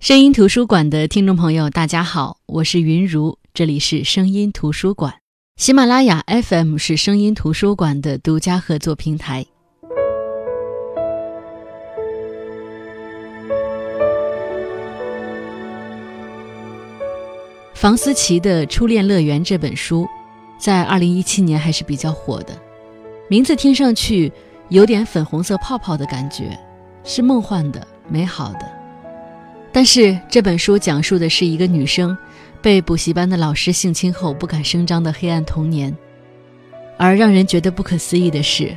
声音图书馆的听众朋友，大家好，我是云如，这里是声音图书馆。喜马拉雅 FM 是声音图书馆的独家合作平台。房思琪的《初恋乐园》这本书，在二零一七年还是比较火的。名字听上去有点粉红色泡泡的感觉，是梦幻的、美好的。但是这本书讲述的是一个女生被补习班的老师性侵后不敢声张的黑暗童年，而让人觉得不可思议的是，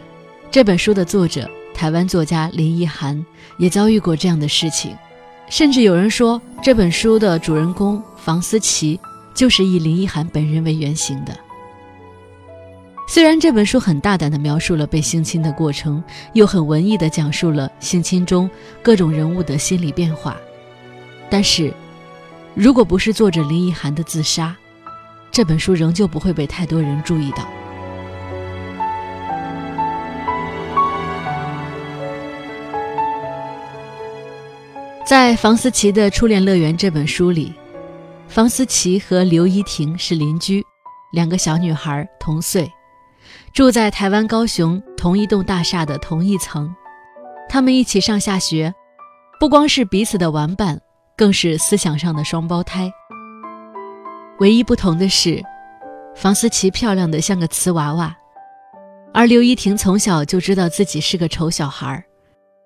这本书的作者台湾作家林奕涵也遭遇过这样的事情，甚至有人说这本书的主人公房思琪就是以林奕涵本人为原型的。虽然这本书很大胆地描述了被性侵的过程，又很文艺地讲述了性侵中各种人物的心理变化。但是，如果不是作者林奕涵的自杀，这本书仍旧不会被太多人注意到。在房思琪的《初恋乐园》这本书里，房思琪和刘依婷是邻居，两个小女孩同岁，住在台湾高雄同一栋大厦的同一层，他们一起上下学，不光是彼此的玩伴。更是思想上的双胞胎。唯一不同的是，房思琪漂亮的像个瓷娃娃，而刘依婷从小就知道自己是个丑小孩。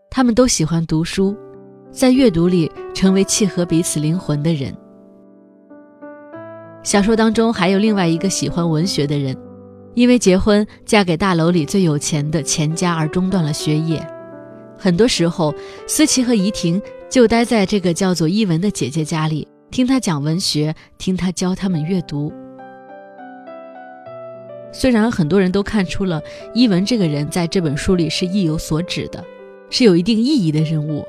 他们都喜欢读书，在阅读里成为契合彼此灵魂的人。小说当中还有另外一个喜欢文学的人，因为结婚嫁给大楼里最有钱的钱家而中断了学业。很多时候，思琪和怡婷。就待在这个叫做伊文的姐姐家里，听她讲文学，听她教他们阅读。虽然很多人都看出了伊文这个人在这本书里是意有所指的，是有一定意义的人物，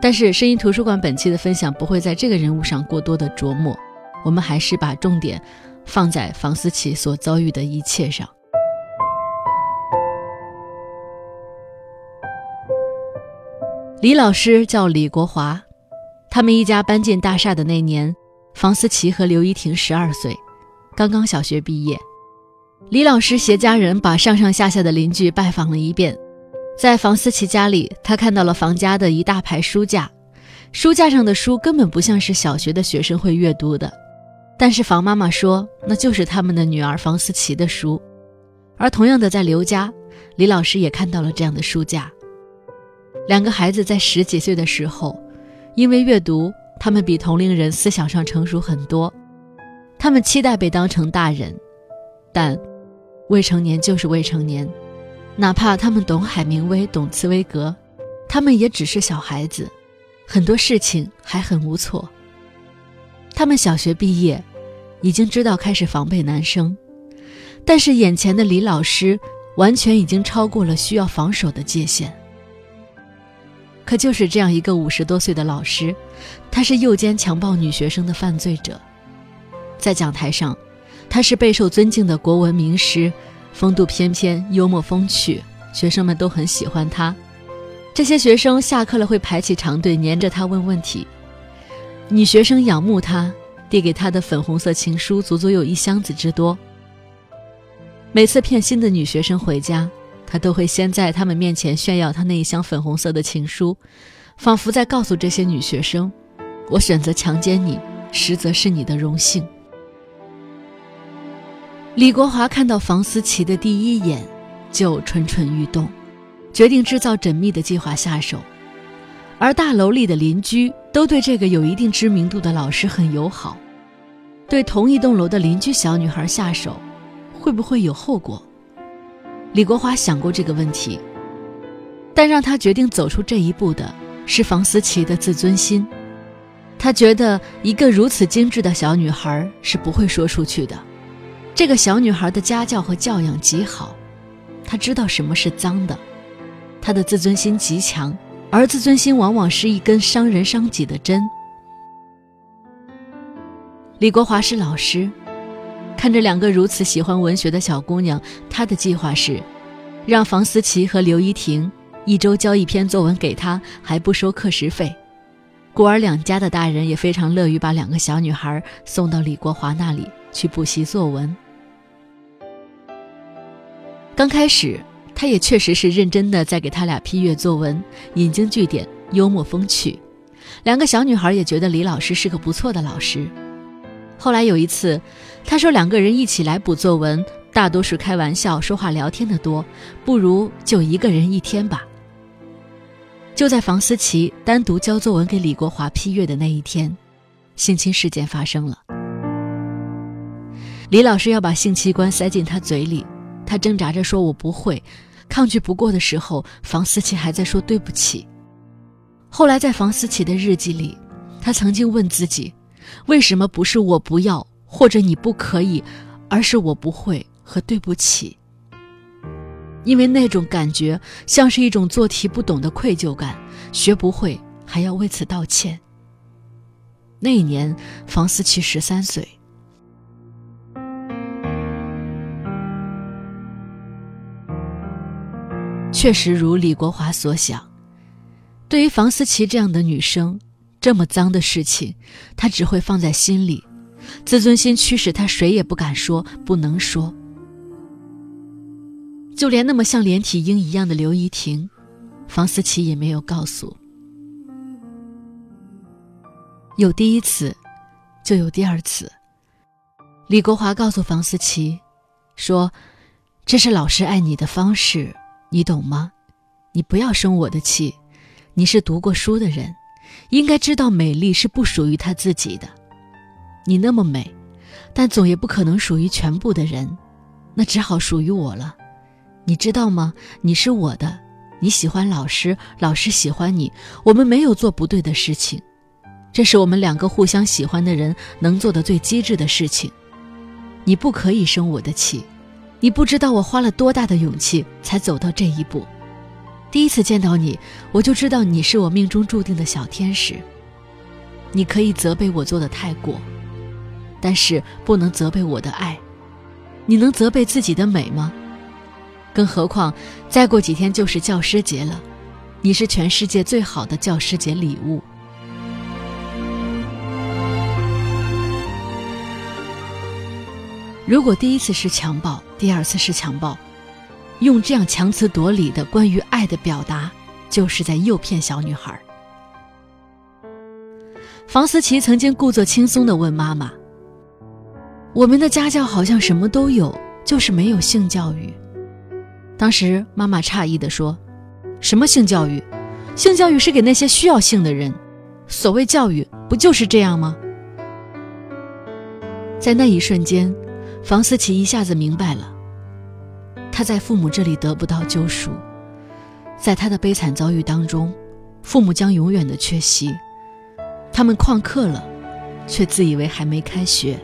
但是声音图书馆本期的分享不会在这个人物上过多的琢磨，我们还是把重点放在房思琪所遭遇的一切上。李老师叫李国华，他们一家搬进大厦的那年，房思琪和刘依婷十二岁，刚刚小学毕业。李老师携家人把上上下下的邻居拜访了一遍，在房思琪家里，他看到了房家的一大排书架，书架上的书根本不像是小学的学生会阅读的，但是房妈妈说那就是他们的女儿房思琪的书。而同样的，在刘家，李老师也看到了这样的书架。两个孩子在十几岁的时候，因为阅读，他们比同龄人思想上成熟很多。他们期待被当成大人，但未成年就是未成年，哪怕他们懂海明威、懂茨威格，他们也只是小孩子，很多事情还很无措。他们小学毕业，已经知道开始防备男生，但是眼前的李老师完全已经超过了需要防守的界限。可就是这样一个五十多岁的老师，他是诱奸强暴女学生的犯罪者。在讲台上，他是备受尊敬的国文名师，风度翩翩，幽默风趣，学生们都很喜欢他。这些学生下课了会排起长队，黏着他问问题。女学生仰慕他，递给他的粉红色情书足足有一箱子之多。每次骗新的女学生回家。都会先在他们面前炫耀他那一箱粉红色的情书，仿佛在告诉这些女学生：“我选择强奸你，实则是你的荣幸。”李国华看到房思琪的第一眼，就蠢蠢欲动，决定制造缜密的计划下手。而大楼里的邻居都对这个有一定知名度的老师很友好，对同一栋楼的邻居小女孩下手，会不会有后果？李国华想过这个问题，但让他决定走出这一步的是房思琪的自尊心。他觉得一个如此精致的小女孩是不会说出去的。这个小女孩的家教和教养极好，她知道什么是脏的。她的自尊心极强，而自尊心往往是一根伤人伤己的针。李国华是老师。看着两个如此喜欢文学的小姑娘，他的计划是，让房思琪和刘依婷一周交一篇作文给他，还不收课时费。故而两家的大人也非常乐于把两个小女孩送到李国华那里去补习作文。刚开始，他也确实是认真的在给他俩批阅作文，引经据典，幽默风趣。两个小女孩也觉得李老师是个不错的老师。后来有一次，他说两个人一起来补作文，大多是开玩笑、说话聊天的多，不如就一个人一天吧。就在房思琪单独交作文给李国华批阅的那一天，性侵事件发生了。李老师要把性器官塞进他嘴里，他挣扎着说：“我不会。”抗拒不过的时候，房思琪还在说对不起。后来在房思琪的日记里，他曾经问自己：“为什么不是我不要或者你不可以，而是我不会和对不起？”因为那种感觉像是一种做题不懂的愧疚感，学不会还要为此道歉。那一年，房思琪十三岁。确实如李国华所想，对于房思琪这样的女生，这么脏的事情，他只会放在心里，自尊心驱使他谁也不敢说，不能说。就连那么像连体婴一样的刘怡婷，房思琪也没有告诉。有第一次，就有第二次。李国华告诉房思琪，说：“这是老师爱你的方式，你懂吗？你不要生我的气。你是读过书的人，应该知道美丽是不属于他自己的。你那么美，但总也不可能属于全部的人，那只好属于我了。”你知道吗？你是我的，你喜欢老师，老师喜欢你，我们没有做不对的事情，这是我们两个互相喜欢的人能做的最机智的事情。你不可以生我的气，你不知道我花了多大的勇气才走到这一步。第一次见到你，我就知道你是我命中注定的小天使。你可以责备我做的太过，但是不能责备我的爱。你能责备自己的美吗？更何况，再过几天就是教师节了，你是全世界最好的教师节礼物。如果第一次是强暴，第二次是强暴，用这样强词夺理的关于爱的表达，就是在诱骗小女孩。房思琪曾经故作轻松的问妈妈：“我们的家教好像什么都有，就是没有性教育。”当时妈妈诧异地说：“什么性教育？性教育是给那些需要性的人。所谓教育，不就是这样吗？”在那一瞬间，房思琪一下子明白了，他在父母这里得不到救赎，在他的悲惨遭遇当中，父母将永远的缺席。他们旷课了，却自以为还没开学。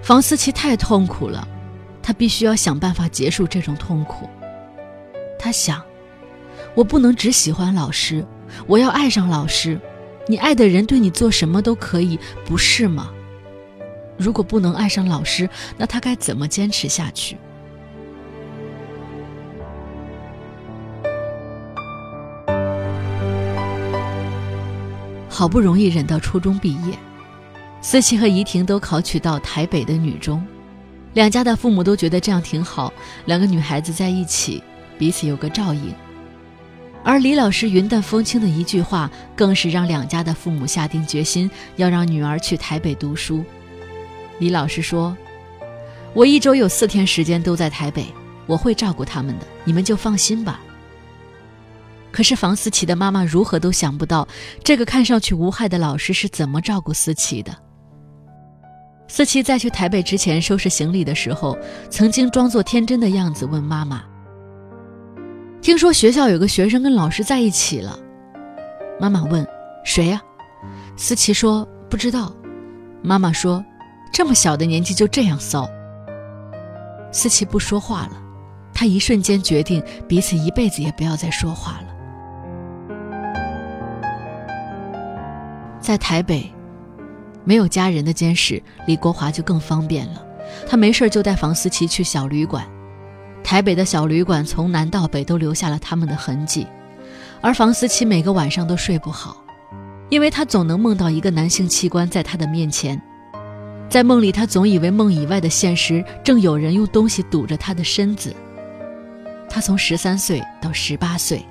房思琪太痛苦了。他必须要想办法结束这种痛苦。他想，我不能只喜欢老师，我要爱上老师。你爱的人对你做什么都可以，不是吗？如果不能爱上老师，那他该怎么坚持下去？好不容易忍到初中毕业，思琪和怡婷都考取到台北的女中。两家的父母都觉得这样挺好，两个女孩子在一起，彼此有个照应。而李老师云淡风轻的一句话，更是让两家的父母下定决心要让女儿去台北读书。李老师说：“我一周有四天时间都在台北，我会照顾他们的，你们就放心吧。”可是房思琪的妈妈如何都想不到，这个看上去无害的老师是怎么照顾思琪的。思琪在去台北之前收拾行李的时候，曾经装作天真的样子问妈妈：“听说学校有个学生跟老师在一起了。”妈妈问：“谁呀？”思琪说：“不知道。”妈妈说：“这么小的年纪就这样骚。”思琪不说话了，她一瞬间决定彼此一辈子也不要再说话了。在台北。没有家人的监视，李国华就更方便了。他没事就带房思琪去小旅馆，台北的小旅馆从南到北都留下了他们的痕迹。而房思琪每个晚上都睡不好，因为她总能梦到一个男性器官在她的面前，在梦里，他总以为梦以外的现实正有人用东西堵着他的身子。他从十三岁到十八岁，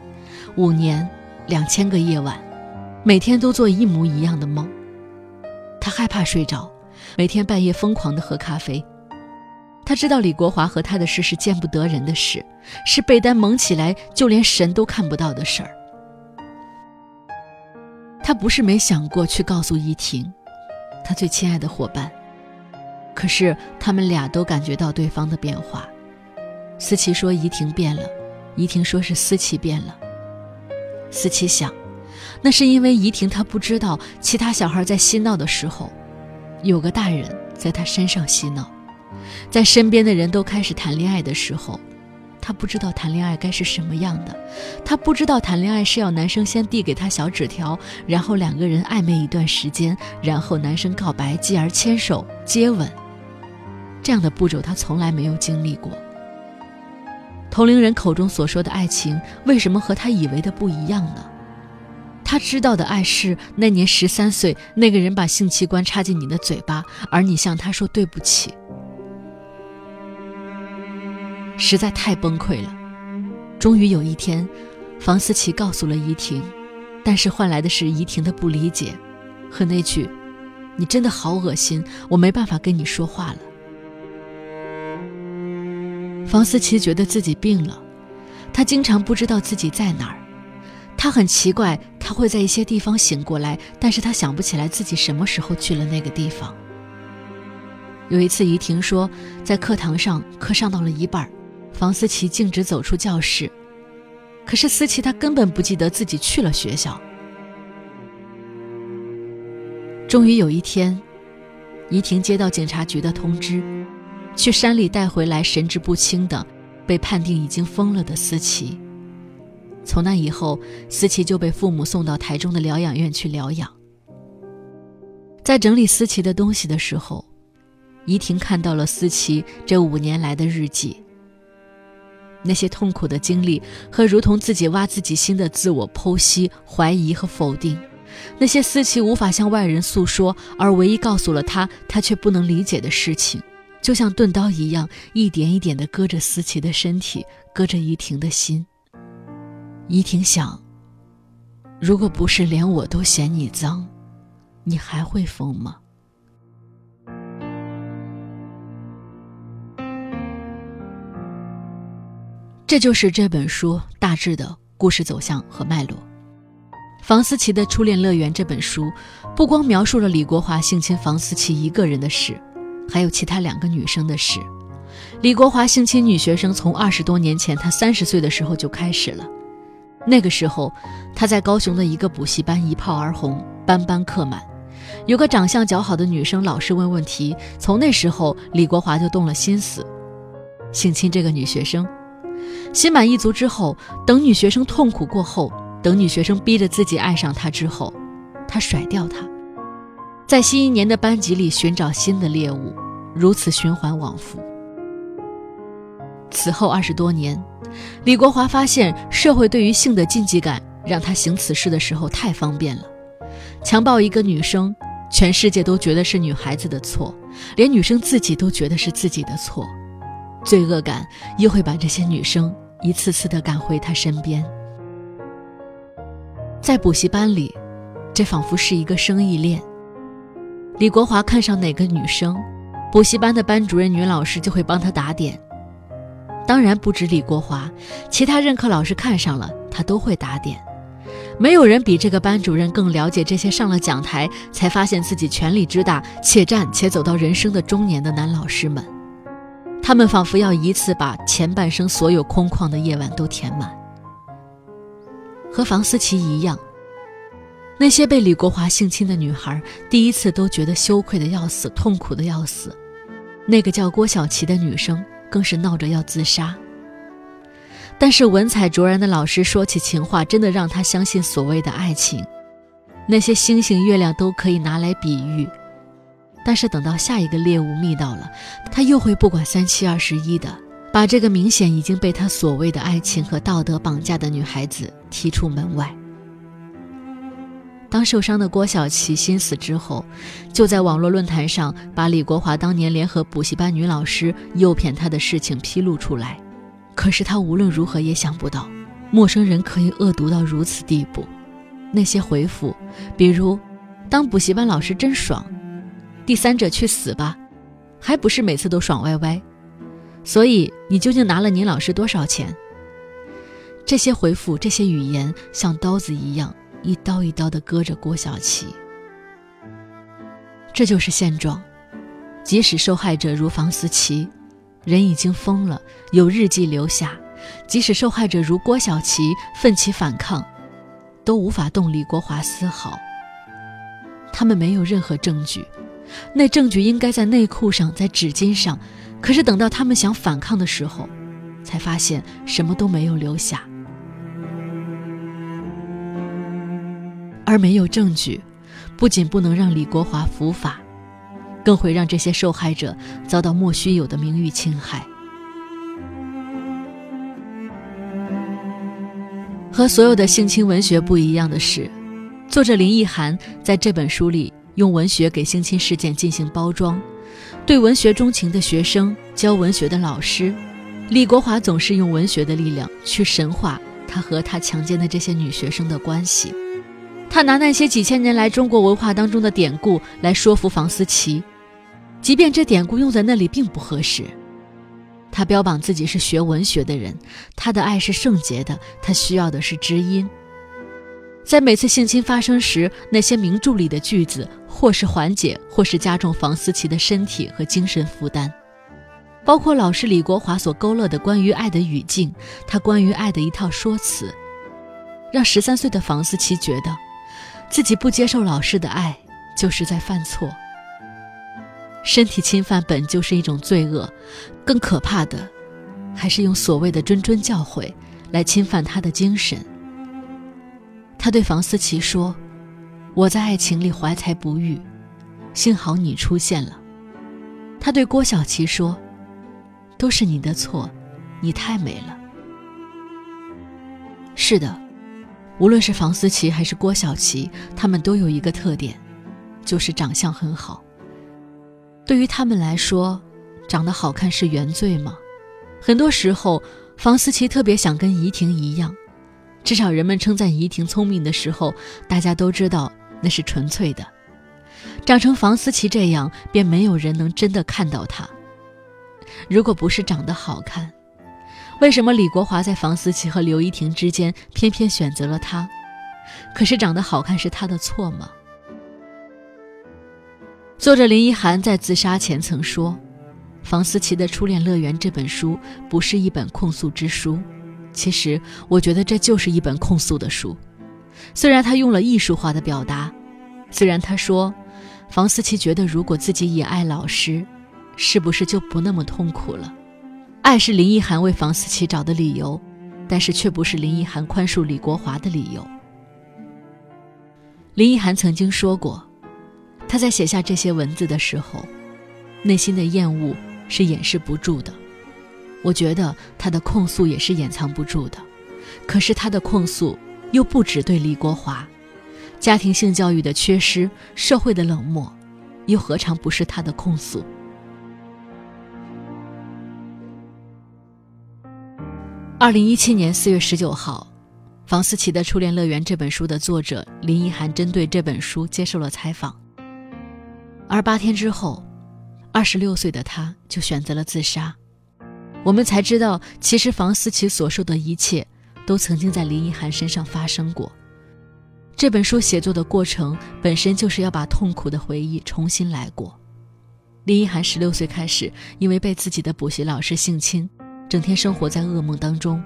五年，两千个夜晚，每天都做一模一样的梦。他害怕睡着，每天半夜疯狂的喝咖啡。他知道李国华和他的事是见不得人的事，是被单蒙起来就连神都看不到的事儿。他不是没想过去告诉依婷，他最亲爱的伙伴。可是他们俩都感觉到对方的变化。思琪说怡婷变了，怡婷说是思琪变了。思琪想，那是因为怡婷她不知道，其他小孩在嬉闹的时候，有个大人在她身上嬉闹。在身边的人都开始谈恋爱的时候，他不知道谈恋爱该是什么样的。他不知道谈恋爱是要男生先递给他小纸条，然后两个人暧昧一段时间，然后男生告白，继而牵手、接吻。这样的步骤他从来没有经历过。同龄人口中所说的爱情，为什么和他以为的不一样呢？他知道的爱是那年十三岁，那个人把性器官插进你的嘴巴，而你向他说对不起。实在太崩溃了。终于有一天，房思琪告诉了怡婷，但是换来的是怡婷的不理解，和那句：“你真的好恶心，我没办法跟你说话了。”房思琪觉得自己病了，她经常不知道自己在哪儿。她很奇怪，她会在一些地方醒过来，但是她想不起来自己什么时候去了那个地方。有一次，怡婷说，在课堂上，课上到了一半。房思琪径直走出教室，可是思琪她根本不记得自己去了学校。终于有一天，怡婷接到警察局的通知，去山里带回来神志不清的、被判定已经疯了的思琪。从那以后，思琪就被父母送到台中的疗养院去疗养。在整理思琪的东西的时候，怡婷看到了思琪这五年来的日记。那些痛苦的经历和如同自己挖自己心的自我剖析、怀疑和否定，那些思琪无法向外人诉说，而唯一告诉了他他却不能理解的事情，就像钝刀一样，一点一点地割着思琪的身体，割着怡婷的心。怡婷想：如果不是连我都嫌你脏，你还会疯吗？这就是这本书大致的故事走向和脉络。房思琪的初恋乐园这本书，不光描述了李国华性侵房思琪一个人的事，还有其他两个女生的事。李国华性侵女学生，从二十多年前他三十岁的时候就开始了。那个时候，他在高雄的一个补习班一炮而红，班班客满。有个长相较好的女生老是问问题，从那时候，李国华就动了心思，性侵这个女学生。心满意足之后，等女学生痛苦过后，等女学生逼着自己爱上他之后，他甩掉她，在新一年的班级里寻找新的猎物，如此循环往复。此后二十多年，李国华发现社会对于性的禁忌感，让他行此事的时候太方便了。强暴一个女生，全世界都觉得是女孩子的错，连女生自己都觉得是自己的错。罪恶感又会把这些女生一次次地赶回他身边。在补习班里，这仿佛是一个生意链。李国华看上哪个女生，补习班的班主任、女老师就会帮他打点。当然不止李国华，其他任课老师看上了他都会打点。没有人比这个班主任更了解这些上了讲台才发现自己权力之大，且战且走到人生的中年的男老师们。他们仿佛要一次把前半生所有空旷的夜晚都填满。和房思琪一样，那些被李国华性侵的女孩，第一次都觉得羞愧的要死，痛苦的要死。那个叫郭晓琪的女生，更是闹着要自杀。但是文采卓然的老师说起情话，真的让她相信所谓的爱情，那些星星月亮都可以拿来比喻。但是等到下一个猎物觅到了，他又会不管三七二十一的把这个明显已经被他所谓的爱情和道德绑架的女孩子踢出门外。当受伤的郭晓琪心死之后，就在网络论坛上把李国华当年联合补习班女老师诱骗他的事情披露出来。可是他无论如何也想不到，陌生人可以恶毒到如此地步。那些回复，比如“当补习班老师真爽”，“第三者去死吧”，还不是每次都爽歪歪。所以你究竟拿了倪老师多少钱？这些回复，这些语言像刀子一样。一刀一刀地割着郭晓琪，这就是现状。即使受害者如房思琪，人已经疯了，有日记留下；即使受害者如郭晓琪，奋起反抗，都无法动李国华丝毫。他们没有任何证据，那证据应该在内裤上，在纸巾上。可是等到他们想反抗的时候，才发现什么都没有留下。而没有证据，不仅不能让李国华伏法，更会让这些受害者遭到莫须有的名誉侵害。和所有的性侵文学不一样的是，作者林奕涵在这本书里用文学给性侵事件进行包装，对文学钟情的学生、教文学的老师，李国华总是用文学的力量去神化他和他强奸的这些女学生的关系。他拿那些几千年来中国文化当中的典故来说服房思琪，即便这典故用在那里并不合适。他标榜自己是学文学的人，他的爱是圣洁的，他需要的是知音。在每次性侵发生时，那些名著里的句子，或是缓解，或是加重房思琪的身体和精神负担，包括老师李国华所勾勒的关于爱的语境，他关于爱的一套说辞，让十三岁的房思琪觉得。自己不接受老师的爱，就是在犯错。身体侵犯本就是一种罪恶，更可怕的，还是用所谓的谆谆教诲来侵犯他的精神。他对房思琪说：“我在爱情里怀才不遇，幸好你出现了。”他对郭晓琪说：“都是你的错，你太美了。”是的。无论是房思琪还是郭晓琪，他们都有一个特点，就是长相很好。对于他们来说，长得好看是原罪吗？很多时候，房思琪特别想跟怡婷一样，至少人们称赞怡婷聪明的时候，大家都知道那是纯粹的。长成房思琪这样，便没有人能真的看到她。如果不是长得好看，为什么李国华在房思琪和刘依婷之间偏偏选择了她？可是长得好看是他的错吗？作者林一涵在自杀前曾说：“房思琪的初恋乐园这本书不是一本控诉之书。”其实，我觉得这就是一本控诉的书。虽然他用了艺术化的表达，虽然他说，房思琪觉得如果自己也爱老师，是不是就不那么痛苦了？爱是林奕涵为房思琪找的理由，但是却不是林奕涵宽恕李国华的理由。林奕涵曾经说过，他在写下这些文字的时候，内心的厌恶是掩饰不住的。我觉得他的控诉也是掩藏不住的，可是他的控诉又不只对李国华，家庭性教育的缺失、社会的冷漠，又何尝不是他的控诉？二零一七年四月十九号，房思琪的《初恋乐园》这本书的作者林奕涵针对这本书接受了采访。而八天之后，二十六岁的他就选择了自杀。我们才知道，其实房思琪所受的一切，都曾经在林奕涵身上发生过。这本书写作的过程本身就是要把痛苦的回忆重新来过。林奕涵十六岁开始，因为被自己的补习老师性侵。整天生活在噩梦当中，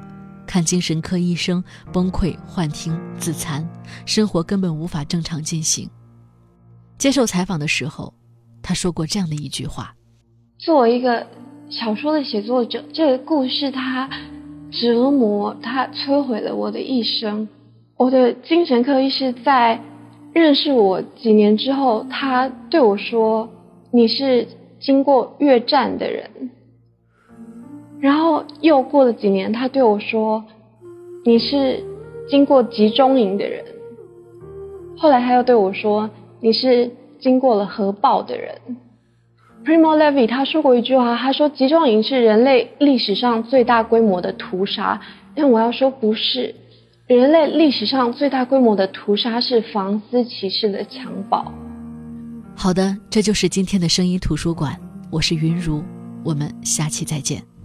看精神科医生，崩溃、幻听、自残，生活根本无法正常进行。接受采访的时候，他说过这样的一句话：“作为一个小说的写作者，这个故事它折磨、它摧毁了我的一生。我的精神科医师在认识我几年之后，他对我说：‘你是经过越战的人。’”然后又过了几年，他对我说：“你是经过集中营的人。”后来他又对我说：“你是经过了核爆的人。” Primo Levi 他说过一句话，他说：“集中营是人类历史上最大规模的屠杀。”但我要说不是，人类历史上最大规模的屠杀是房思琪式的襁褓。好的，这就是今天的声音图书馆，我是云如，我们下期再见。